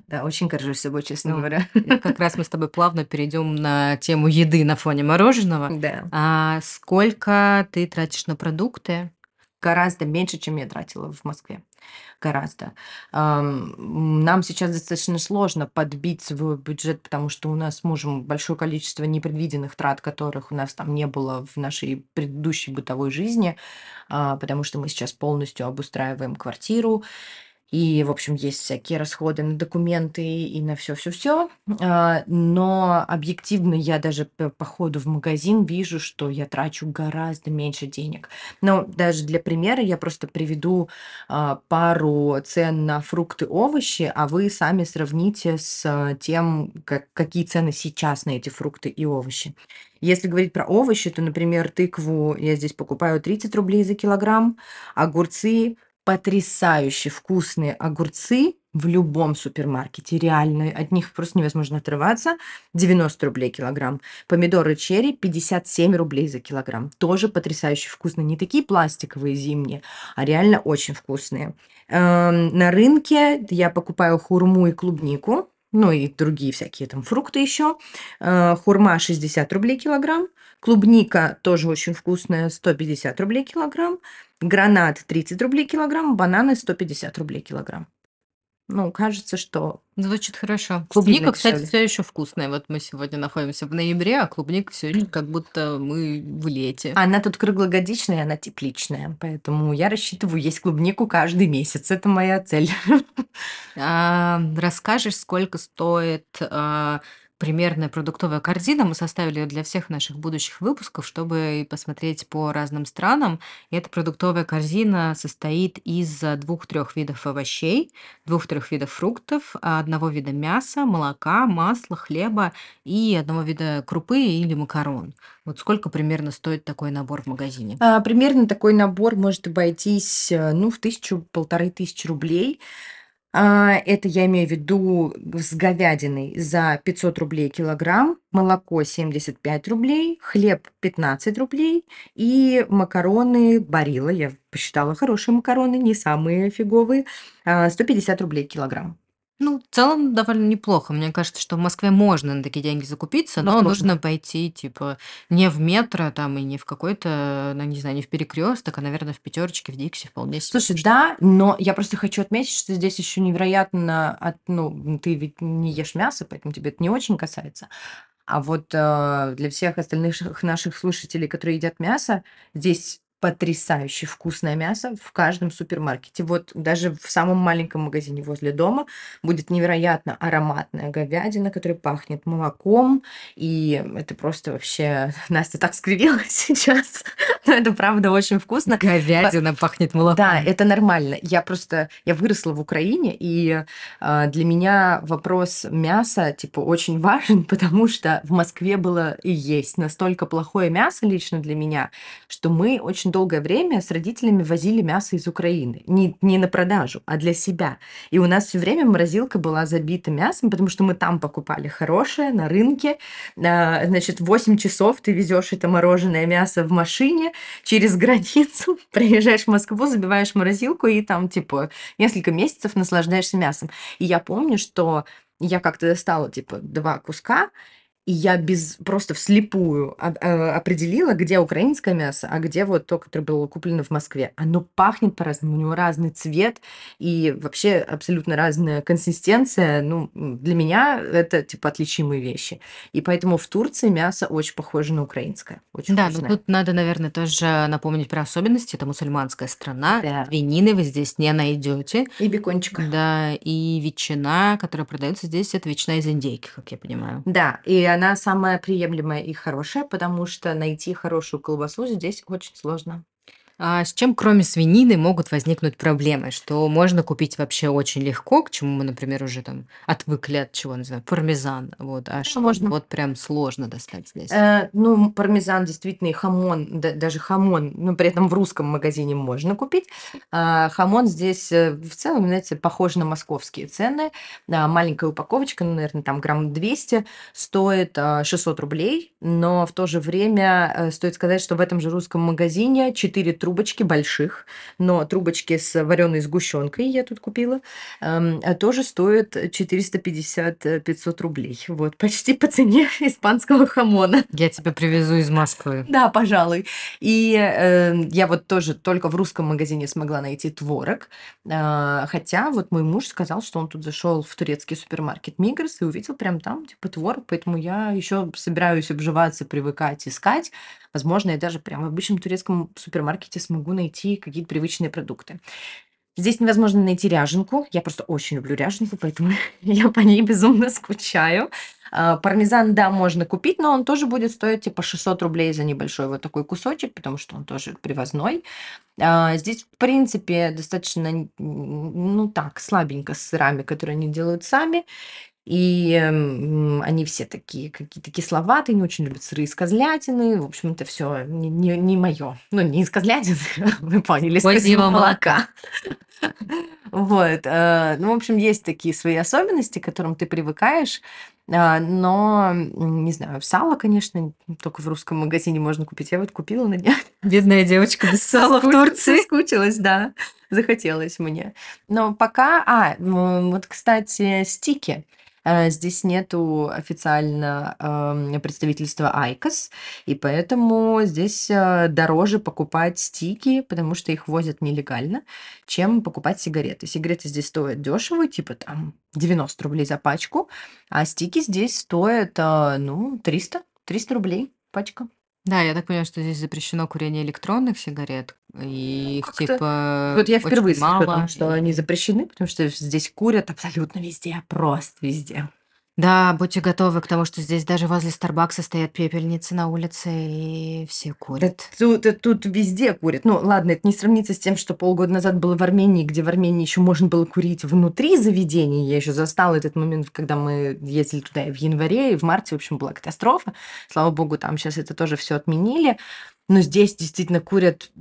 Speaker 2: Да, очень горжусь собой, честно
Speaker 1: Ну,
Speaker 2: говоря.
Speaker 1: как раз мы с тобой плавно перейдем на тему еды на фоне мороженого.
Speaker 2: Да.
Speaker 1: А сколько ты тратишь на продукты?
Speaker 2: Гораздо меньше, чем я тратила в Москве. Гораздо. Нам сейчас достаточно сложно подбить свой бюджет, потому что у нас с мужем большое количество непредвиденных трат, которых у нас там не было в нашей предыдущей бытовой жизни, а, потому что мы сейчас полностью обустраиваем квартиру, и, в общем, есть всякие расходы на документы и на все-все-все. Но объективно я даже по ходу в магазин вижу, что я трачу гораздо меньше денег. Но даже для примера я просто приведу а, пару цен на фрукты, овощи, а вы сами сравните с а, тем, как- какие цены сейчас на эти фрукты и овощи. Если говорить про овощи, то, например, тыкву я здесь покупаю 30 рублей за килограмм, огурцы потрясающе вкусные огурцы в любом супермаркете. Реально, от них просто невозможно отрываться. 90 рублей килограмм. Помидоры черри 57 рублей за килограмм. Тоже потрясающе вкусные. Не такие пластиковые зимние, а реально очень вкусные. Эм, На рынке я покупаю хурму и клубнику. Ну и другие всякие там фрукты еще. Э, Хурма 60 рублей килограмм. Клубника тоже очень вкусная, 150 рублей килограмм. Гранат 30 рублей килограмм, бананы 150 рублей килограмм. Ну, кажется, что
Speaker 1: Звучит хорошо. Клубника, кстати, все еще вкусная. Вот мы сегодня находимся в ноябре, а клубника все еще как будто мы в лете.
Speaker 2: она тут круглогодичная, она тепличная. Поэтому я рассчитываю есть клубнику каждый месяц. Это моя цель.
Speaker 1: А, расскажешь, сколько стоит а, примерная продуктовая корзина? Мы составили ее для всех наших будущих выпусков, чтобы посмотреть по разным странам. И эта продуктовая корзина состоит из двух-трех видов овощей, двух-трех видов фруктов, а, одного вида мяса, молока, масла, хлеба и одного вида крупы или макарон. Вот сколько примерно стоит такой набор в магазине?
Speaker 2: А, Примерно такой набор может обойтись, э, ну, в тысячу, полторы тысячи рублей. А, Это я имею в виду с говядиной за 500 рублей килограмм, молоко 75 рублей, хлеб 15 рублей и макароны Барилла, я посчитала хорошие макароны, не самые фиговые, а, 150 рублей килограмм.
Speaker 1: Ну, в целом довольно неплохо. Мне кажется, что в Москве можно на такие деньги закупиться,
Speaker 2: Но
Speaker 1: но
Speaker 2: сложно.
Speaker 1: нужно пойти, типа, не в метро там и не в какой-то, ну, не знаю, не в перекресток, а, наверное, в пятерочке, в Дикси вполне себе
Speaker 2: Слушай,
Speaker 1: можно.
Speaker 2: да, но я просто хочу отметить, что здесь еще невероятно, от, ну, ты ведь не ешь мясо, поэтому тебе это не очень касается. А вот э, для всех остальных ших- наших слушателей, которые едят мясо, здесь потрясающе вкусное мясо в каждом супермаркете. Вот даже в самом маленьком магазине возле дома будет невероятно ароматная говядина, которая пахнет молоком. И это просто вообще... Настя так скривилась сейчас. Но это правда очень вкусно.
Speaker 1: Говядина пахнет молоком.
Speaker 2: Да, это нормально. Я просто, я выросла в Украине, и а, для меня вопрос мяса, типа, очень важен, потому что в Москве было и есть настолько плохое мясо лично для меня, что мы очень очень долгое время с родителями возили мясо из Украины. Не, не на продажу, а для себя. И у нас все время морозилка была забита мясом, потому что мы там покупали хорошее на рынке. А, значит, 8 часов ты везешь это мороженое мясо в машине через границу, приезжаешь в Москву, забиваешь морозилку и там, типа, несколько месяцев наслаждаешься мясом. И я помню, что я как-то достала, типа, два куска, и я без просто вслепую определила, где украинское мясо, а где вот то, которое было куплено в Москве. Оно пахнет по-разному, у него разный цвет и вообще абсолютно разная консистенция. Ну, для меня это типа отличимые вещи. И поэтому в Турции мясо очень похоже на украинское. Очень
Speaker 1: Да, но тут надо, наверное, тоже напомнить про особенности. Это мусульманская страна.
Speaker 2: Да.
Speaker 1: Свинины вы здесь не найдете.
Speaker 2: И бекончика.
Speaker 1: Да, и ветчина, которая продается здесь, это ветчина из индейки, как я понимаю.
Speaker 2: Да, и она самая приемлемая и хорошая, потому что найти хорошую колбасу здесь очень сложно.
Speaker 1: А с чем, кроме свинины, могут возникнуть проблемы? Что можно купить вообще очень легко, к чему мы, например, уже там отвыкли от чего, не знаю, пармезан. Вот, а что
Speaker 2: можно.
Speaker 1: вот прям сложно достать здесь?
Speaker 2: Э, ну, пармезан действительно и хамон, да- даже хамон, но при этом в русском магазине можно купить. А, хамон здесь э, в целом, знаете, похож на московские цены. А, маленькая упаковочка, ну, наверное, там грамм 200, стоит а, 600 рублей, но в то же время э, стоит сказать, что в этом же русском магазине 4 трубочки больших, но трубочки с вареной сгущенкой я тут купила, эм, а тоже стоят 450-500 рублей. Вот, почти по цене испанского хамона.
Speaker 1: Я тебя привезу из Москвы.
Speaker 2: Да, пожалуй. И э, я вот тоже только в русском магазине смогла найти творог. А, хотя вот мой муж сказал, что он тут зашел в турецкий супермаркет Мигрос и увидел прям там типа творог, поэтому я еще собираюсь обживаться, привыкать, искать. Возможно, я даже прям в обычном турецком супермаркете смогу найти какие-то привычные продукты. Здесь невозможно найти ряженку. Я просто очень люблю ряженку, поэтому я по ней безумно скучаю. А, Пармезан, да, можно купить, но он тоже будет стоить типа 600 рублей за небольшой вот такой кусочек, потому что он тоже привозной. А, Здесь, в принципе, достаточно, ну так, слабенько с сырами, которые они делают сами. И м, они все такие какие-то кисловатые, не очень любят сыры из козлятины. В общем, это все не, не, не мое. Ну, не из козлятины, вы поняли, из
Speaker 1: Козьего молока.
Speaker 2: Вот. э, Ну, в общем, есть такие свои особенности, к которым ты привыкаешь. а, Но, не знаю, сало, конечно, только в русском магазине можно купить. Я вот купила на днях.
Speaker 1: Бедная девочка без сала в Турции.
Speaker 2: Соскучилась, да. Захотелось мне. Но пока... А, вот, кстати, стики. Э, Здесь нету официально эм, представительства IQOS, и поэтому здесь э, дороже покупать стики, потому что их возят нелегально, чем покупать сигареты. Сигареты здесь стоят дешево, типа там 90 рублей за пачку, а стики здесь стоят, э, ну, 300, 300 рублей пачка.
Speaker 1: Да, я так понимаю, что здесь запрещено курение электронных сигарет, и их
Speaker 2: Как-то
Speaker 1: типа
Speaker 2: Вот я впервые
Speaker 1: очень
Speaker 2: слышу о том,
Speaker 1: мало.
Speaker 2: что они запрещены, потому что здесь курят абсолютно везде, просто везде.
Speaker 1: Да, будьте готовы к тому, что здесь даже возле Старбакса стоят пепельницы на улице, и все
Speaker 2: Да
Speaker 1: курят.
Speaker 2: тут, э, тут везде курят. Ну, ладно, это не сравнится с тем, что полгода назад было в Армении, где в Армении еще можно было курить внутри заведений. Я еще застала этот момент, когда мы ездили туда в январе, и в марте, в общем, была катастрофа. Слава богу, там сейчас это тоже все отменили. Но здесь действительно курят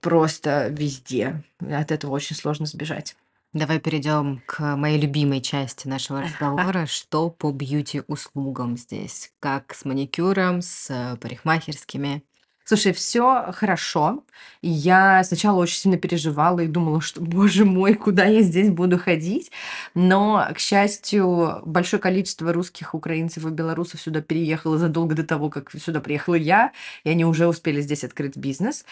Speaker 2: просто везде. От этого очень сложно сбежать.
Speaker 1: Давай перейдем к моей любимой части нашего разговора. Что по бьюти-услугам здесь? Как с маникюром, с э, парикмахерскими?
Speaker 2: Слушай, все хорошо. Я сначала очень сильно переживала и думала, что, боже мой, куда я здесь буду ходить. Но, к счастью, большое количество русских, украинцев и белорусов сюда переехало задолго до того, как сюда приехала я, и они уже успели здесь открыть бизнес.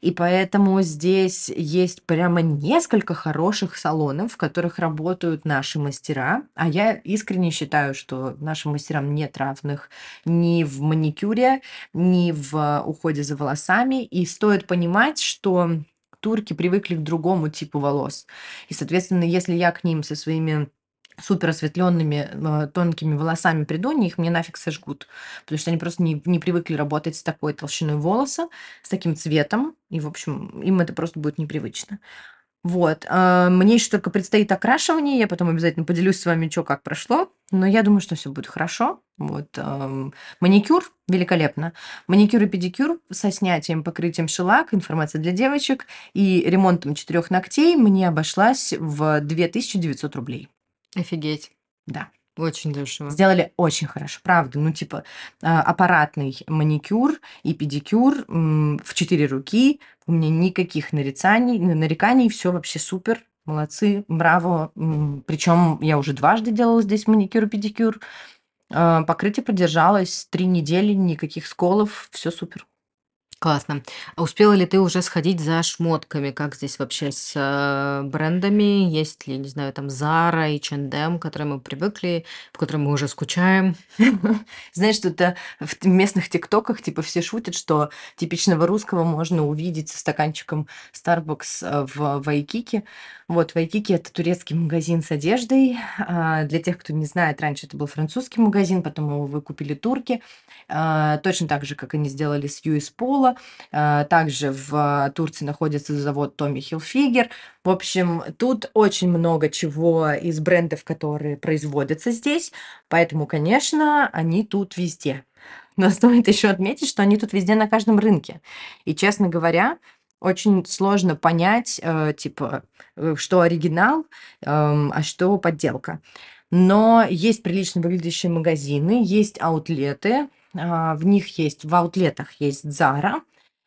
Speaker 2: И поэтому здесь есть прямо несколько хороших салонов, в которых работают наши мастера. А я искренне считаю, что нашим мастерам нет равных ни в маникюре, ни в уходе за волосами. И стоит понимать, что турки привыкли к другому типу волос. И, соответственно, если я к ним со своими супер осветленными э, тонкими волосами приду, они их мне нафиг сожгут. Потому что они просто не, не привыкли работать с такой толщиной волоса, с таким цветом. И, в общем, им это просто будет непривычно. Вот, а, мне еще только предстоит окрашивание, я потом обязательно поделюсь с вами, что как прошло, но я думаю, что все будет хорошо. Вот, маникюр великолепно. Маникюр и педикюр со снятием, покрытием шелак, информация для девочек и ремонтом четырех ногтей мне обошлась в 2900 рублей.
Speaker 1: Офигеть.
Speaker 2: Да.
Speaker 1: Очень дешево.
Speaker 2: Сделали очень хорошо, правда. Ну, типа, а, аппаратный маникюр и педикюр в четыре руки. У меня никаких нарицаний, нареканий, все вообще супер. Молодцы, браво. Причем я уже дважды делала здесь маникюр и педикюр. А, Покрытие продержалось три недели, никаких сколов, все супер.
Speaker 1: Классно. А успела ли ты уже сходить за шмотками? Как здесь вообще с э, брендами? Есть ли, не знаю, там Zara, H&M, к которым мы привыкли, в котором мы уже скучаем?
Speaker 2: Знаешь, тут э, в местных тиктоках типа все шутят, что типичного русского можно увидеть со стаканчиком Starbucks э, в Вайкике. Вот, Вайкики– это турецкий магазин с одеждой. А, Для тех, кто не знает, раньше это был французский магазин, потом его выкупили турки. А, Точно так же, как они сделали с US Polo. А, Также в Турции находится завод Tommy Hilfiger. В общем, тут очень много чего из брендов, которые производятся здесь. Поэтому, конечно, они тут везде. Но стоит еще отметить, что они тут везде на каждом рынке. И, честно говоря, очень сложно понять, э, типа, э, что оригинал, эм, а что подделка. Но есть прилично выглядящие магазины, есть аутлеты, в них есть, в аутлетах есть Zara,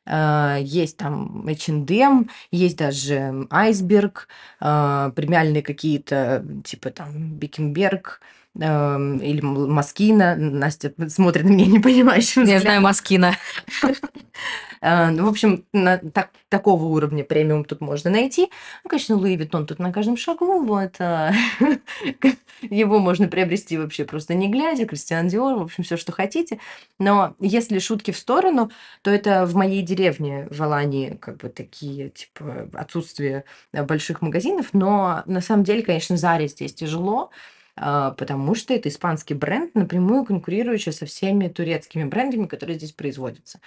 Speaker 2: э, есть там H&M, есть даже Айсберг, а, премиальные какие-то, типа там Bikkembergs, эм, или Moschino. Настя смотрит на меня непонимающим
Speaker 1: Я знаю Moschino.
Speaker 2: А, ну, в общем, на так- такого уровня премиум тут можно найти. Ну, конечно, Louis Vuitton тут на каждом шагу. Вот, а, его можно приобрести вообще просто не глядя. Christian Dior, в общем, все, что хотите. Но если шутки в сторону, то это в моей деревне в Алании как бы такие, типа, отсутствие э, больших магазинов. Но на самом деле, конечно, Заре здесь тяжело, потому что это испанский бренд, напрямую конкурирующий со всеми турецкими брендами, которые здесь производятся.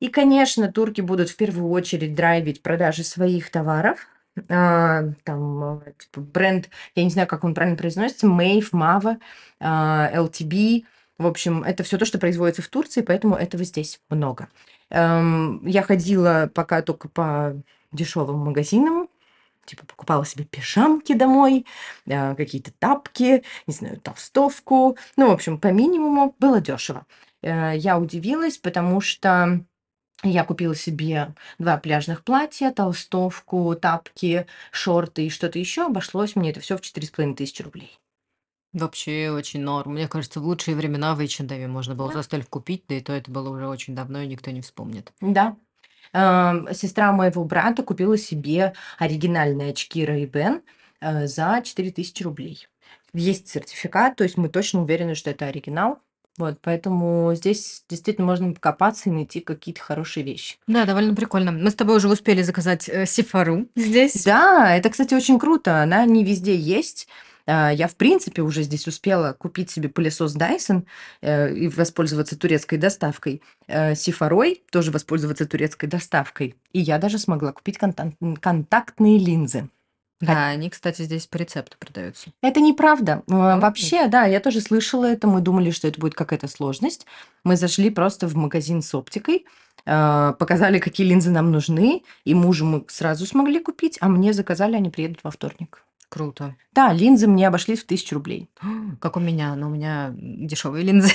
Speaker 2: И, конечно, турки будут в первую очередь драйвить продажи своих товаров. А, Там а, типа, бренд, я не знаю, как он правильно произносится, Mave, Mava, а, LTB. В общем, это все то, что производится в Турции, поэтому этого здесь много. Эм, Я ходила пока только по дешевым магазинам, типа покупала себе пижамки домой, а, какие-то тапки, не знаю, толстовку. Ну, в общем, по минимуму было дешево. Э, Я удивилась, потому что я купила себе два пляжных платья, толстовку, тапки, шорты и что-то еще. Обошлось мне это все в четыре с половиной тысячи рублей.
Speaker 1: Вообще очень норм. Мне кажется, в лучшие времена в H&M можно было
Speaker 2: Да.
Speaker 1: за столь купить, да и то это было уже очень давно, и никто не вспомнит.
Speaker 2: Да. Эм, Сестра моего брата купила себе оригинальные очки Ray-Ban э, за 4000 рублей. Есть сертификат, то есть мы точно уверены, что это оригинал. Вот, поэтому здесь действительно можно покопаться и найти какие-то хорошие вещи.
Speaker 1: Да, довольно прикольно. Мы с тобой уже успели заказать э, сифару здесь.
Speaker 2: Да, это, кстати, очень круто. Она не везде есть. А, Я, в принципе, уже здесь успела купить себе пылесос Dyson э, и воспользоваться турецкой доставкой. Э, Сифорой тоже воспользоваться турецкой доставкой. И я даже смогла купить контактные линзы.
Speaker 1: Да, они, кстати, здесь по рецепту продаются.
Speaker 2: Это неправда.
Speaker 1: М.
Speaker 2: Вообще, да, я тоже слышала это. Мы думали, что это будет какая-то сложность. Мы зашли просто в магазин с оптикой, показали, какие линзы нам нужны, и мужу мы сразу смогли купить, а мне заказали, они приедут во вторник.
Speaker 1: Круто.
Speaker 2: Да, линзы мне обошлись в тысячу рублей.
Speaker 1: Как у меня, но у меня дешевые линзы.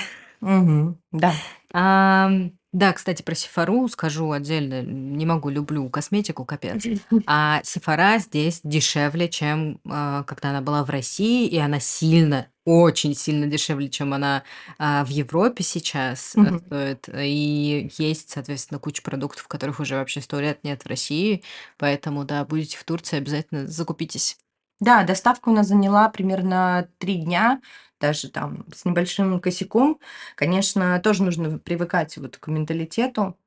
Speaker 2: Да.
Speaker 1: Да, кстати, про Сифару скажу отдельно. Не могу, люблю косметику, капец. А Сифара здесь дешевле, чем а, когда она была в России, и она сильно, очень сильно дешевле, чем она а, в Европе сейчас э,
Speaker 2: Мгм.
Speaker 1: стоит. И есть, соответственно, куча продуктов, которых уже вообще сто лет нет в России. Поэтому, да, будете в Турции, обязательно закупитесь.
Speaker 2: Да, доставка у нас заняла примерно три дня, даже там с небольшим косяком. Конечно, тоже нужно привыкать вот к менталитету.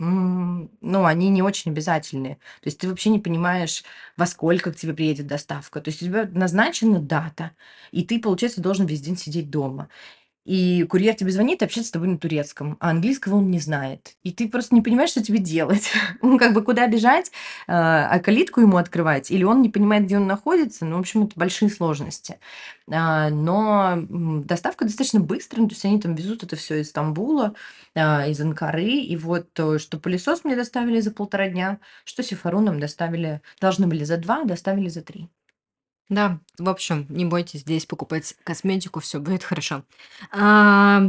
Speaker 2: М, Ну, они не очень обязательные. То есть ты вообще не понимаешь, во сколько к тебе приедет доставка. То есть у тебя назначена дата, и ты, получается, должен весь день сидеть дома. И курьер тебе звонит и общается с тобой на турецком, а английского он не знает. И ты просто не понимаешь, что тебе делать. Ну, как бы куда бежать, а, а калитку ему открывать, или он не понимает, где он находится. Ну, в общем, это большие сложности. А, но доставка достаточно быстрая, ну, то есть они там везут это все из Стамбула, а, из Анкары, и вот э, что пылесос мне доставили за полтора дня, что Сифару нам доставили, должны были за два, доставили за три.
Speaker 1: Да, в общем, не бойтесь здесь покупать косметику, все будет хорошо. А,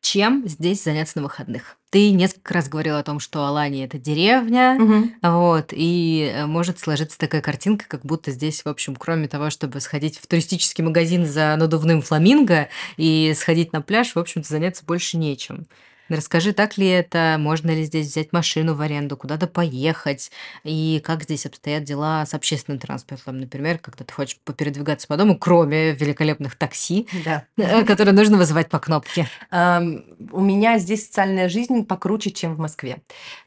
Speaker 1: чем здесь заняться на выходных? Ты несколько раз говорила о том, что Алания это деревня,
Speaker 2: Мгм.
Speaker 1: вот, и э, может сложиться такая картинка, как будто здесь, в общем, кроме того, чтобы сходить в туристический магазин за надувным фламинго и сходить на пляж, в общем-то, заняться больше нечем. Расскажи, так ли это? Можно ли здесь взять машину в аренду, куда-то поехать? И как здесь обстоят дела с общественным транспортом? Например, когда ты хочешь попередвигаться по дому, кроме великолепных такси,
Speaker 2: Да.
Speaker 1: э, которые нужно вызывать по кнопке.
Speaker 2: У меня здесь социальная жизнь покруче, чем в Москве.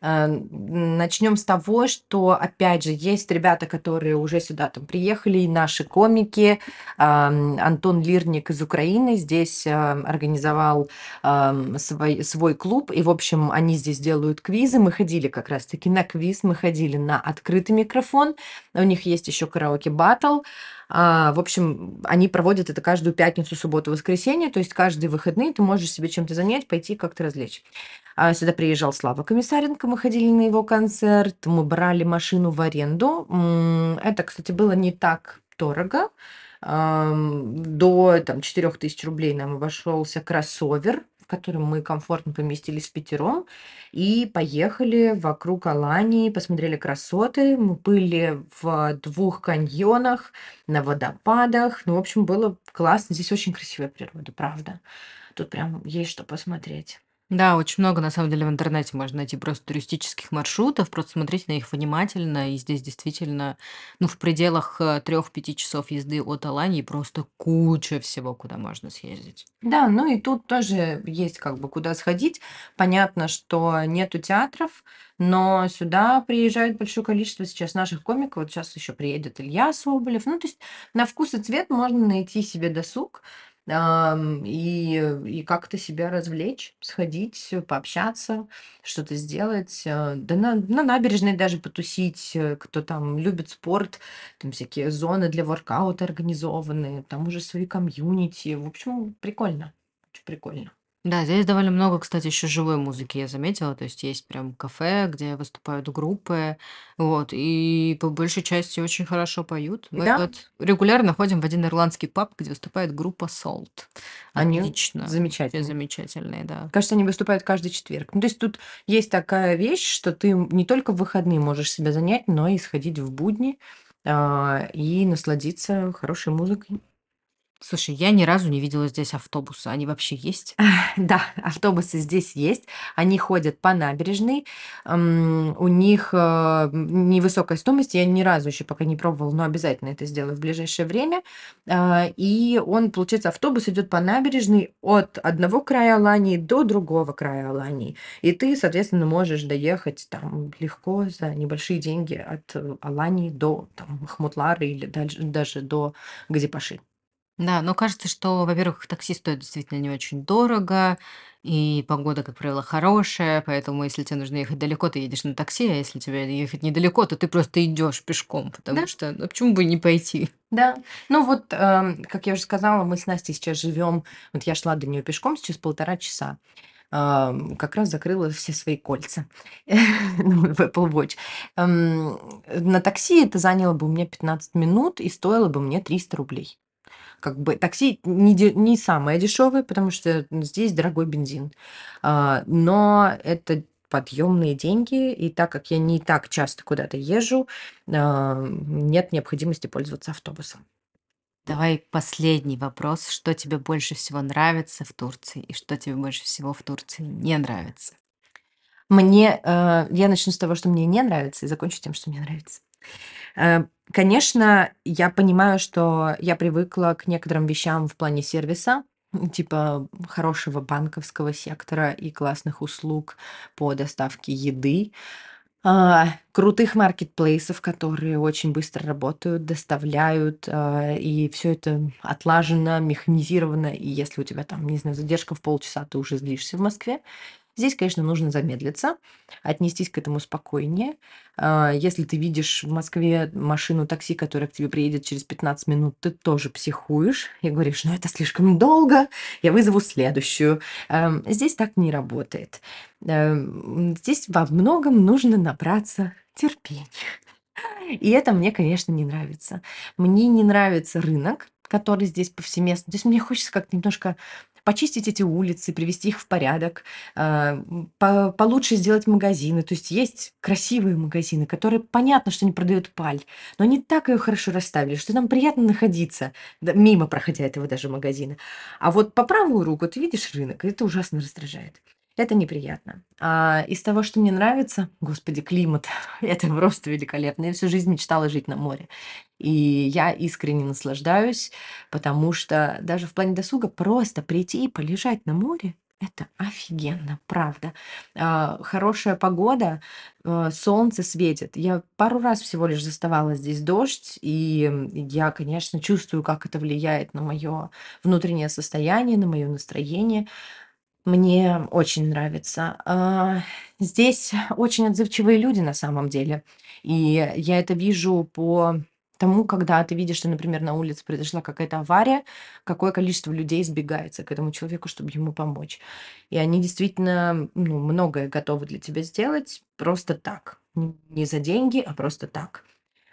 Speaker 2: Начнем с того, что, опять же, есть ребята, которые уже сюда там приехали, и наши комики. Антон Лирник из Украины здесь а, организовал свой, свой клуб, и, в общем, они здесь делают квизы. Мы ходили как раз-таки на квиз, мы ходили на открытый микрофон. У них есть еще караоке батл. А, в общем, они проводят это каждую пятницу, субботу, воскресенье, то есть каждые выходные ты можешь себе чем-то занять, пойти как-то развлечь. А, сюда приезжал Слава Комиссаренко, мы ходили на его концерт, мы брали машину в аренду. Это, кстати, было не так дорого. До там, 4000 рублей нам обошелся кроссовер, в котором мы комфортно поместились в пятером, и поехали вокруг Алании, посмотрели красоты. Мы были в двух каньонах, на водопадах. Ну, в общем, было классно. Здесь очень красивая природа, правда. Тут прям есть что посмотреть.
Speaker 1: Да, очень много, на самом деле, в интернете можно найти просто туристических маршрутов, просто смотрите на них внимательно, и здесь действительно, ну, в пределах э, трех-пяти часов езды от Алании просто куча всего, куда можно съездить.
Speaker 2: Да, ну и тут тоже есть как бы куда сходить. Понятно, что нету театров, но сюда приезжает большое количество сейчас наших комиков. Вот сейчас еще приедет Илья Соболев. Ну, то есть на вкус и цвет можно найти себе досуг и, и как-то себя развлечь, сходить, пообщаться, что-то сделать. э, Да на, на набережной даже потусить, э, кто там любит спорт, там всякие зоны для воркаута организованы, там уже свои комьюнити. В общем, прикольно. Очень прикольно.
Speaker 1: Да, здесь довольно много, кстати, еще живой музыки я заметила, то есть есть прям кафе, где выступают группы, вот, и по большей части очень хорошо поют. Мы
Speaker 2: Да,
Speaker 1: вот регулярно ходим в один ирландский паб, где выступает группа Salt.
Speaker 2: они
Speaker 1: Отлично,
Speaker 2: замечательные.
Speaker 1: замечательные, да.
Speaker 2: Кажется, они выступают каждый четверг. Ну, то есть тут есть такая вещь, что ты не только в выходные можешь себя занять, но и сходить в будни а, и насладиться хорошей музыкой.
Speaker 1: Слушай, я ни разу не видела здесь автобуса. Они вообще есть?
Speaker 2: Да, автобусы здесь есть. Они ходят по набережной. У них э, невысокая стоимость. Я ни разу еще пока не пробовала, но обязательно это сделаю в ближайшее время. А, И он, получается, автобус идет по набережной от одного края Алании до другого края Алании. И ты, соответственно, можешь доехать там легко за небольшие деньги от э, Алании до там, Махмутлара или дальше, даже до Газипаши.
Speaker 1: Да, но кажется, что, во-первых, такси стоит действительно не очень дорого, и погода, как правило, хорошая, поэтому если тебе нужно ехать далеко, ты едешь на такси, а если тебе ехать недалеко, то ты просто идешь пешком, потому
Speaker 2: Да,
Speaker 1: что, ну, почему бы не пойти?
Speaker 2: Да, ну вот, эм, как я уже сказала, мы с Настей сейчас живем, вот я шла до нее пешком сейчас полтора часа, ам, как раз закрыла все свои кольца ну, в Apple Watch. Эм, На такси это заняло бы у меня 15 минут и стоило бы мне 300 рублей. Как бы такси не, не самое дешевое, потому что здесь дорогой бензин. А, Но это подъемные деньги, и так как я не так часто куда-то езжу, а, нет необходимости пользоваться автобусом.
Speaker 1: Давай последний вопрос. Что тебе больше всего нравится в Турции, и что тебе больше всего в Турции не нравится?
Speaker 2: Мне, э, я начну с того, что мне не нравится, и закончу тем, что мне нравится. Э, Конечно, я понимаю, что я привыкла к некоторым вещам в плане сервиса, типа хорошего банковского сектора и классных услуг по доставке еды. а, крутых маркетплейсов, которые очень быстро работают, доставляют, а, и все это отлажено, механизировано. И если у тебя там, не знаю, задержка в полчаса, ты уже злишься в Москве. Здесь, конечно, нужно замедлиться, отнестись к этому спокойнее. А, если ты видишь в Москве машину такси, которая к тебе приедет через 15 минут, ты тоже психуешь и говоришь, ну это слишком долго, я вызову следующую. Эм, здесь так не работает. Эм, здесь во многом нужно набраться терпения. И это мне, конечно, не нравится. Мне не нравится рынок, который здесь повсеместно. То есть мне хочется как-то немножко почистить эти улицы, привести их в порядок, по получше сделать магазины. То есть есть красивые магазины, которые понятно, что они продают паль, но они так ее хорошо расставили, что нам приятно находиться, мимо проходя этого даже магазина. А вот по правую руку ты видишь рынок, и это ужасно раздражает. Это неприятно. А из того, что мне нравится, господи, климат, это просто великолепно. Я всю жизнь мечтала жить на море. И я искренне наслаждаюсь, потому что даже в плане досуга просто прийти и полежать на море это офигенно, правда. А, хорошая погода, а, солнце светит. Я пару раз всего лишь заставала здесь дождь, и я, конечно, чувствую, как это влияет на мое внутреннее состояние, на мое настроение. Мне очень нравится. А, здесь очень отзывчивые люди на самом деле. И я это вижу по тому, когда ты видишь, что, например, на улице произошла какая-то авария, какое количество людей сбегается к этому человеку, чтобы ему помочь. И они действительно ну, многое готовы для тебя сделать просто так. Не за деньги, а просто так.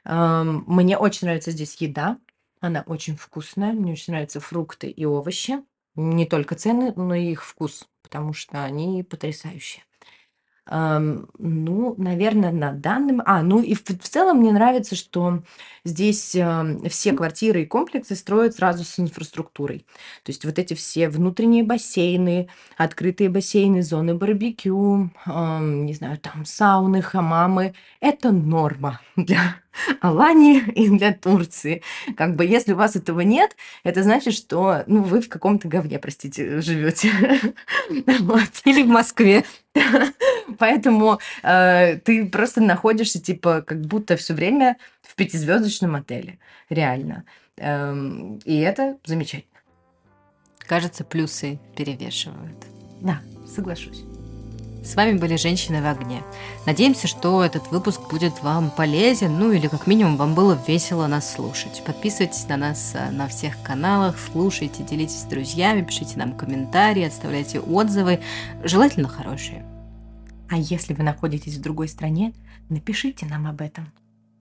Speaker 2: Мне очень нравится здесь еда. Она очень вкусная. Мне очень нравятся фрукты и овощи. Не только цены, но и их вкус, потому что они потрясающие. Ну, наверное, на данном... А, ну и в, в целом мне нравится, что здесь э, все квартиры и комплексы строят сразу с инфраструктурой. То есть вот эти все внутренние бассейны, открытые бассейны, зоны барбекю, э, не знаю, там сауны, хамамы. Это норма для Алании и для Турции. Как бы если у вас этого нет, это значит, что ну, вы в каком-то говне, простите, живете.
Speaker 1: Или в Москве.
Speaker 2: Поэтому э, ты просто находишься, типа, как будто все время в пятизвездочном отеле. Реально. Эм, и это замечательно.
Speaker 1: Кажется, плюсы перевешивают.
Speaker 2: Да, соглашусь.
Speaker 1: С вами были «Женщины в огне». Надеемся, что этот выпуск будет вам полезен, ну или как минимум вам было весело нас слушать. Подписывайтесь на нас э, на всех каналах, слушайте, делитесь с друзьями, пишите нам комментарии, оставляйте отзывы, желательно хорошие.
Speaker 2: А если вы находитесь в другой стране, напишите нам об этом.